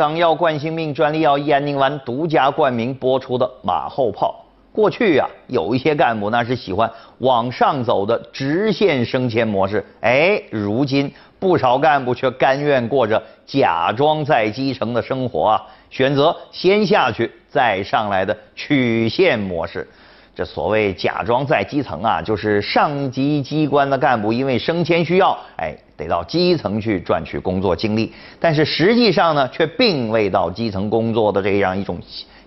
港药冠心病专利药燕宁丸独家冠名播出的马后炮。过去呀，有一些干部那是喜欢往上走的直线升迁模式，哎，如今不少干部却甘愿过着假装在基层的生活啊，选择先下去再上来的曲线模式。这所谓假装在基层啊，就是上级机关的干部因为升迁需要，哎，得到基层去赚取工作经历，但是实际上呢，却并未到基层工作的这样一种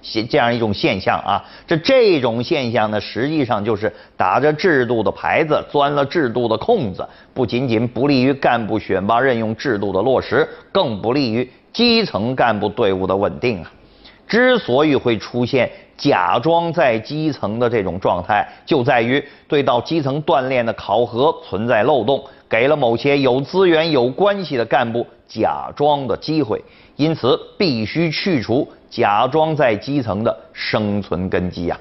现这样一种现象啊。这这种现象呢，实际上就是打着制度的牌子，钻了制度的空子，不仅仅不利于干部选拔任用制度的落实，更不利于基层干部队伍的稳定啊。之所以会出现假装在基层的这种状态，就在于对到基层锻炼的考核存在漏洞，给了某些有资源、有关系的干部假装的机会，因此必须去除假装在基层的生存根基呀。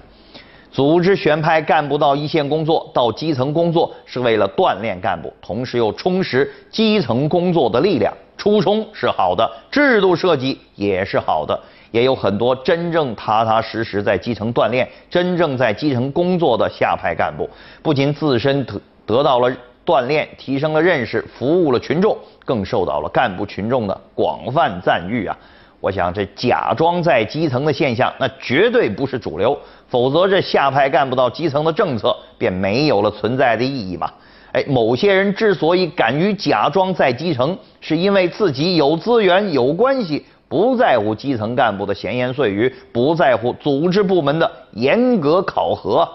组织选派干部到一线工作、到基层工作，是为了锻炼干部，同时又充实基层工作的力量，初衷是好的，制度设计也是好的。也有很多真正踏踏实实在基层锻炼、真正在基层工作的下派干部，不仅自身得得到了锻炼，提升了认识，服务了群众，更受到了干部群众的广泛赞誉啊！我想这假装在基层的现象，那绝对不是主流，否则这下派干部到基层的政策便没有了存在的意义嘛！哎，某些人之所以敢于假装在基层，是因为自己有资源、有关系。不在乎基层干部的闲言碎语，不在乎组织部门的严格考核，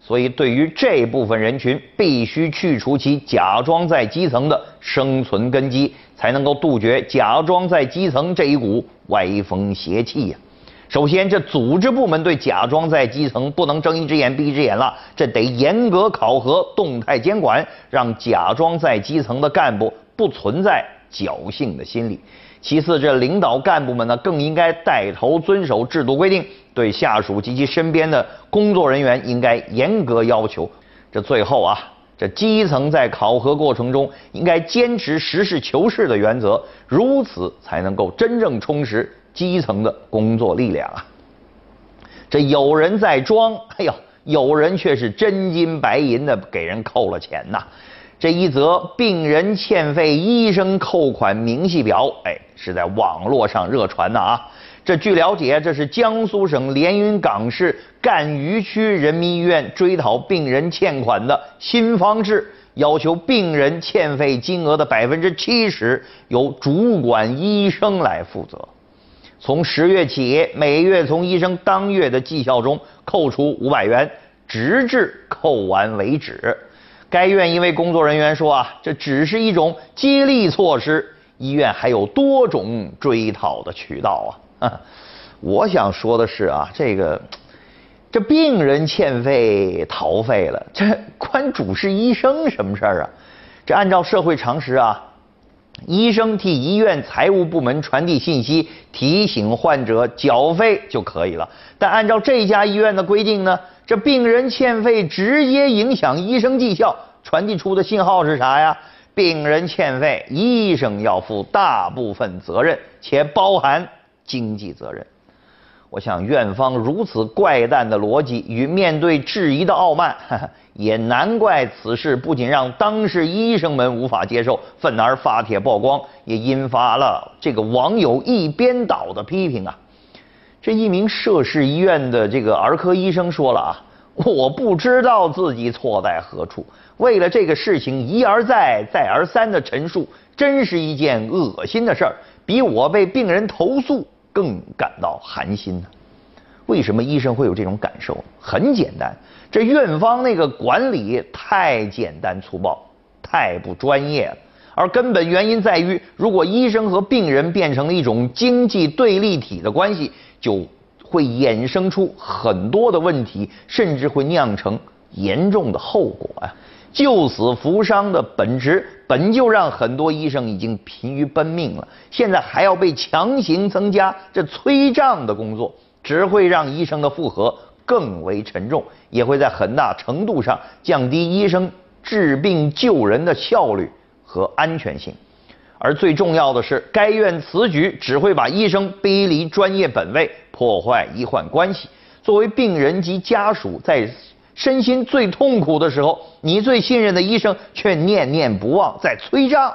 所以对于这部分人群，必须去除其假装在基层的生存根基，才能够杜绝假装在基层这一股歪风邪气呀。首先，这组织部门对假装在基层不能睁一只眼闭一只眼了，这得严格考核、动态监管，让假装在基层的干部不存在侥幸的心理。其次，这领导干部们呢，更应该带头遵守制度规定，对下属及其身边的工作人员应该严格要求。这最后啊，这基层在考核过程中应该坚持实事求是的原则，如此才能够真正充实基层的工作力量啊。这有人在装，哎呦，有人却是真金白银的给人扣了钱呐。这一则病人欠费医生扣款明细表，哎，是在网络上热传的啊。这据了解，这是江苏省连云港市赣榆区人民医院追讨病人欠款的新方式，要求病人欠费金额的百分之七十由主管医生来负责。从十月起，每月从医生当月的绩效中扣除五百元，直至扣完为止。该院一位工作人员说：“啊，这只是一种激励措施，医院还有多种追讨的渠道啊。”我想说的是啊，这个这病人欠费逃费了，这关主治医生什么事儿啊？这按照社会常识啊，医生替医院财务部门传递信息，提醒患者缴费就可以了。但按照这家医院的规定呢？这病人欠费直接影响医生绩效，传递出的信号是啥呀？病人欠费，医生要负大部分责任，且包含经济责任。我想院方如此怪诞的逻辑与面对质疑的傲慢，也难怪此事不仅让当事医生们无法接受，愤而发帖曝光，也引发了这个网友一边倒的批评啊。这一名涉事医院的这个儿科医生说了啊，我不知道自己错在何处，为了这个事情一而再、再而三的陈述，真是一件恶心的事儿，比我被病人投诉更感到寒心呢。为什么医生会有这种感受？很简单，这院方那个管理太简单粗暴，太不专业了。而根本原因在于，如果医生和病人变成了一种经济对立体的关系。就会衍生出很多的问题，甚至会酿成严重的后果呀！救死扶伤的本质本就让很多医生已经疲于奔命了，现在还要被强行增加这催账的工作，只会让医生的负荷更为沉重，也会在很大程度上降低医生治病救人的效率和安全性。而最重要的是，该院此举只会把医生逼离专业本位，破坏医患关系。作为病人及家属，在身心最痛苦的时候，你最信任的医生却念念不忘，在催账，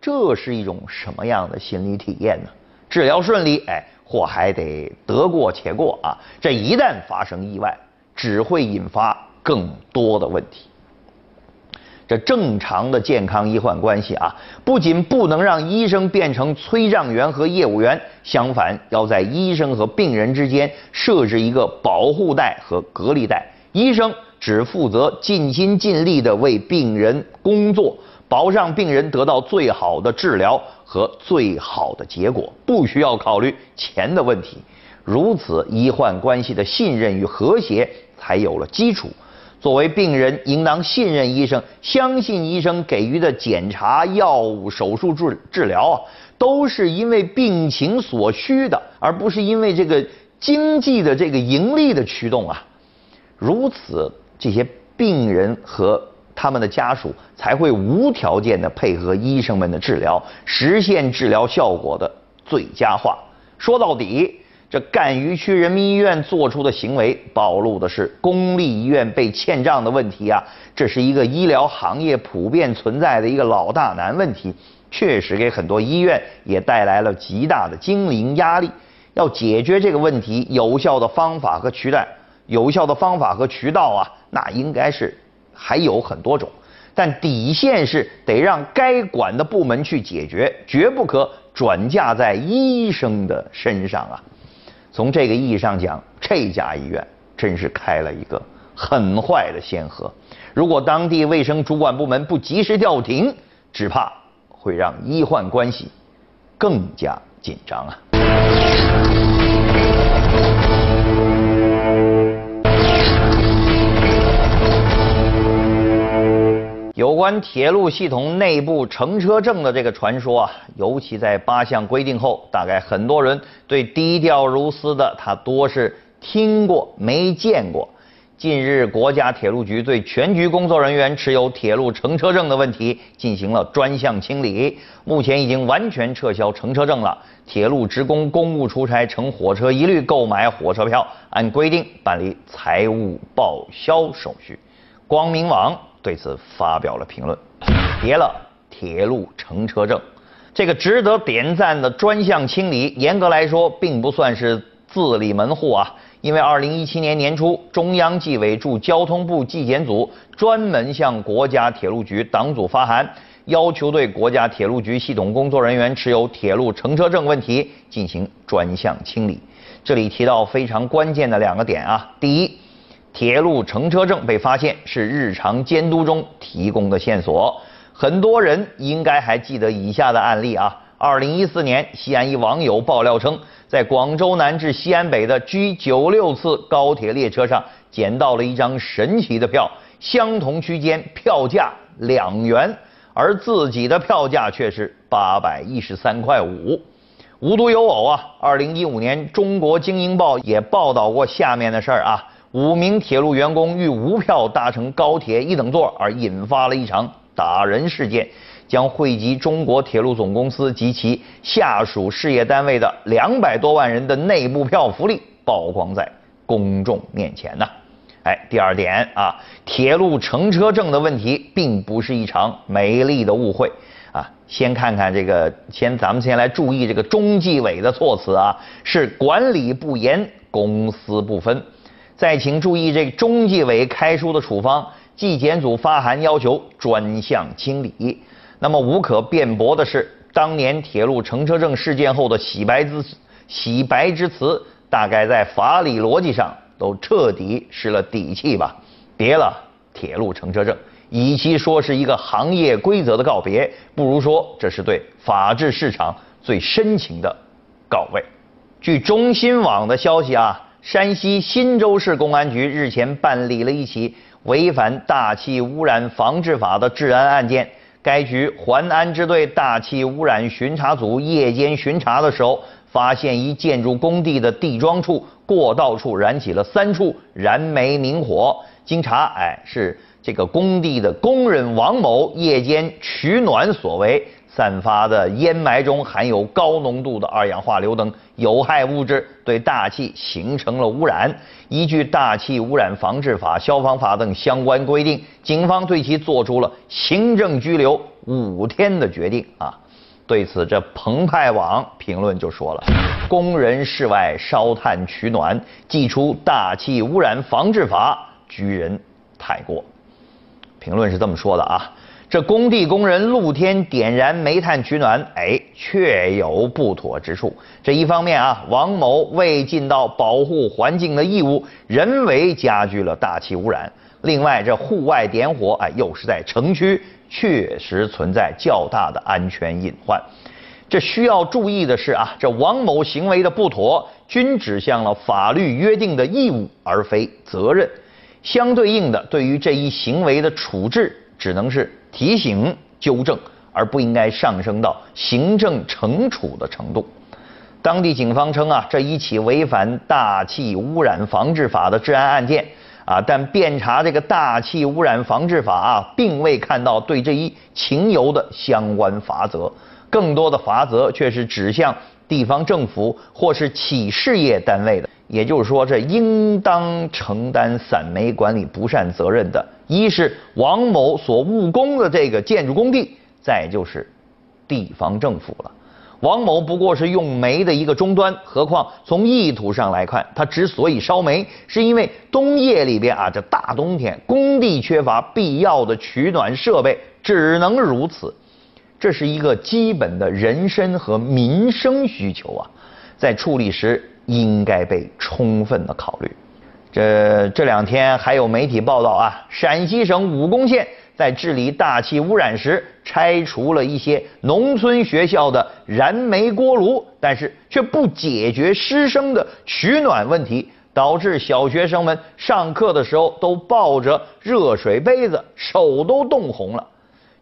这是一种什么样的心理体验呢？治疗顺利，哎，或还得得过且过啊。这一旦发生意外，只会引发更多的问题。这正常的健康医患关系啊，不仅不能让医生变成催账员和业务员，相反，要在医生和病人之间设置一个保护带和隔离带。医生只负责尽心尽力地为病人工作，保障病人得到最好的治疗和最好的结果，不需要考虑钱的问题。如此，医患关系的信任与和谐才有了基础。作为病人，应当信任医生，相信医生给予的检查、药物、手术治治疗啊，都是因为病情所需的，而不是因为这个经济的这个盈利的驱动啊。如此，这些病人和他们的家属才会无条件的配合医生们的治疗，实现治疗效果的最佳化。说到底。这赣榆区人民医院做出的行为，暴露的是公立医院被欠账的问题啊！这是一个医疗行业普遍存在的一个老大难问题，确实给很多医院也带来了极大的经营压力。要解决这个问题，有效的方法和渠道，有效的方法和渠道啊，那应该是还有很多种，但底线是得让该管的部门去解决，绝不可转嫁在医生的身上啊！从这个意义上讲，这家医院真是开了一个很坏的先河。如果当地卫生主管部门不及时调停，只怕会让医患关系更加紧张啊。有关铁路系统内部乘车证的这个传说啊，尤其在八项规定后，大概很多人对低调如斯的他多是听过没见过。近日，国家铁路局对全局工作人员持有铁路乘车证的问题进行了专项清理，目前已经完全撤销乘车证了。铁路职工公务出差乘火车一律购买火车票，按规定办理财务报销手续。光明网。对此发表了评论，别了铁路乘车证，这个值得点赞的专项清理，严格来说并不算是自立门户啊，因为二零一七年年初，中央纪委驻交通部纪检组专门向国家铁路局党组发函，要求对国家铁路局系统工作人员持有铁路乘车证问题进行专项清理。这里提到非常关键的两个点啊，第一。铁路乘车证被发现是日常监督中提供的线索，很多人应该还记得以下的案例啊。二零一四年，西安一网友爆料称，在广州南至西安北的 G 九六次高铁列车上捡到了一张神奇的票，相同区间票价两元，而自己的票价却是八百一十三块五。无独有偶啊，二零一五年《中国经营报》也报道过下面的事儿啊。五名铁路员工欲无票搭乘高铁一等座，而引发了一场打人事件，将惠及中国铁路总公司及其下属事业单位的两百多万人的内部票福利曝光在公众面前呢。哎，第二点啊，铁路乘车证的问题并不是一场美丽的误会啊。先看看这个，先咱们先来注意这个中纪委的措辞啊，是管理不严，公私不分。再请注意，这中纪委开出的处方，纪检组发函要求专项清理。那么无可辩驳的是，当年铁路乘车证事件后的洗白之洗白之词，大概在法理逻辑上都彻底失了底气吧。别了铁路乘车证，与其说是一个行业规则的告别，不如说这是对法治市场最深情的告慰。据中新网的消息啊。山西忻州市公安局日前办理了一起违反大气污染防治法的治安案件。该局环安支队大气污染巡查组夜间巡查的时候，发现一建筑工地的地桩处、过道处燃起了三处燃煤明火。经查，哎，是这个工地的工人王某夜间取暖所为。散发的烟霾中含有高浓度的二氧化硫等有害物质，对大气形成了污染。依据《大气污染防治法》《消防法》等相关规定，警方对其作出了行政拘留五天的决定。啊，对此，这澎湃网评论就说了：“工人室外烧炭取暖，祭出《大气污染防治法》，居人太过。”评论是这么说的啊。这工地工人露天点燃煤炭取暖，哎，确有不妥之处。这一方面啊，王某未尽到保护环境的义务，人为加剧了大气污染；另外，这户外点火，哎，又是在城区，确实存在较大的安全隐患。这需要注意的是啊，这王某行为的不妥，均指向了法律约定的义务，而非责任。相对应的，对于这一行为的处置，只能是。提醒纠正，而不应该上升到行政惩处的程度。当地警方称啊，这一起违反大气污染防治法的治安案件啊，但遍查这个大气污染防治法啊，并未看到对这一情由的相关法则，更多的法则却是指向地方政府或是企事业单位的。也就是说，这应当承担散煤管理不善责任的，一是王某所务工的这个建筑工地，再就是地方政府了。王某不过是用煤的一个终端，何况从意图上来看，他之所以烧煤，是因为冬夜里边啊，这大冬天工地缺乏必要的取暖设备，只能如此。这是一个基本的人身和民生需求啊，在处理时。应该被充分的考虑。这这两天还有媒体报道啊，陕西省武功县在治理大气污染时，拆除了一些农村学校的燃煤锅炉，但是却不解决师生的取暖问题，导致小学生们上课的时候都抱着热水杯子，手都冻红了。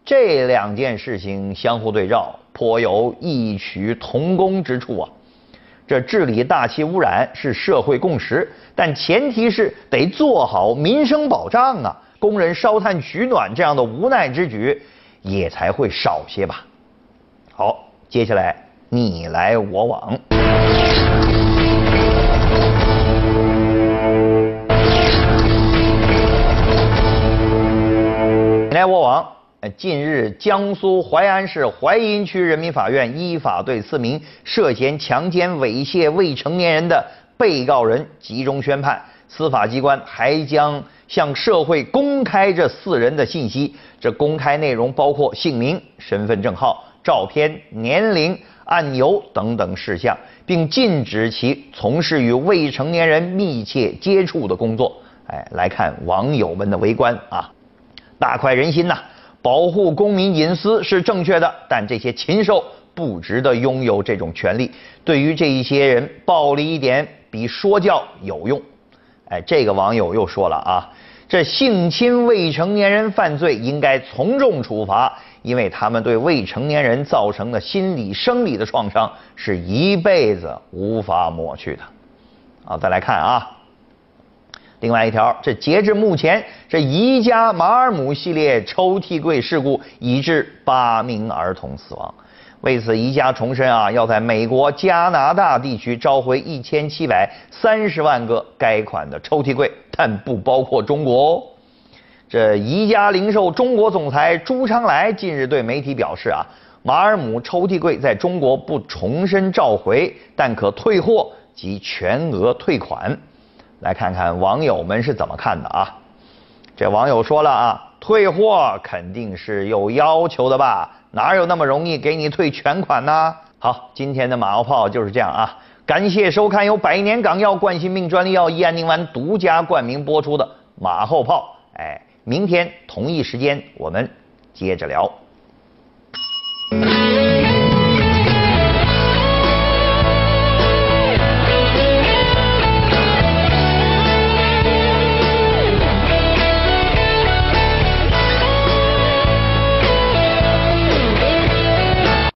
这两件事情相互对照，颇有异曲同工之处啊。这治理大气污染是社会共识，但前提是得做好民生保障啊！工人烧炭取暖这样的无奈之举，也才会少些吧。好，接下来你来我往，你来我往。近日，江苏淮安市淮阴区人民法院依法对四名涉嫌强奸猥亵未成年人的被告人集中宣判。司法机关还将向社会公开这四人的信息，这公开内容包括姓名、身份证号、照片、年龄、案由等等事项，并禁止其从事与未成年人密切接触的工作。哎，来看网友们的围观啊，大快人心呐！保护公民隐私是正确的，但这些禽兽不值得拥有这种权利。对于这一些人，暴力一点比说教有用。哎，这个网友又说了啊，这性侵未成年人犯罪应该从重处罚，因为他们对未成年人造成的心理生理的创伤是一辈子无法抹去的。好，再来看啊。另外一条，这截至目前，这宜家马尔姆系列抽屉柜事故已致八名儿童死亡。为此，宜家重申啊，要在美国、加拿大地区召回一千七百三十万个该款的抽屉柜，但不包括中国哦。这宜家零售中国总裁朱昌来近日对媒体表示啊，马尔姆抽屉柜在中国不重申召回，但可退货及全额退款。来看看网友们是怎么看的啊？这网友说了啊，退货肯定是有要求的吧？哪有那么容易给你退全款呢？好，今天的马后炮就是这样啊！感谢收看由百年港药冠心病专利药益安宁丸独家冠名播出的马后炮。哎，明天同一时间我们接着聊。